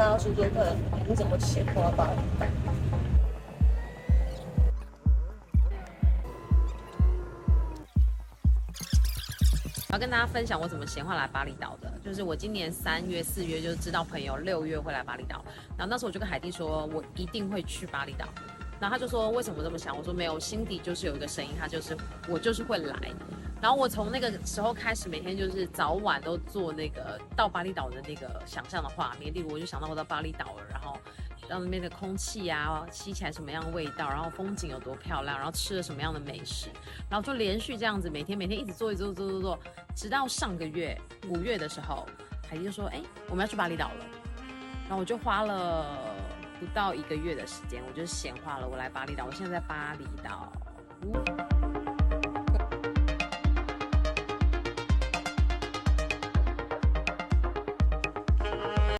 大家说说看，你怎么闲话巴厘岛？我要跟大家分享我怎么闲话来巴厘岛的，就是我今年三月、四月就知道朋友六月会来巴厘岛，然后那时候我就跟海蒂说，我一定会去巴厘岛。然后他就说：“为什么这么想？”我说：“没有，心底就是有一个声音，他就是我就是会来。”然后我从那个时候开始，每天就是早晚都做那个到巴厘岛的那个想象的画面。例如，我就想到我到巴厘岛了，然后到那边的空气啊，吸起来什么样的味道，然后风景有多漂亮，然后吃了什么样的美食，然后就连续这样子，每天每天一直做，一做，做做做，直到上个月五月的时候，海蒂就说：“哎，我们要去巴厘岛了。”然后我就花了。不到一个月的时间，我就闲话了。我来巴厘岛，我现在在巴厘岛。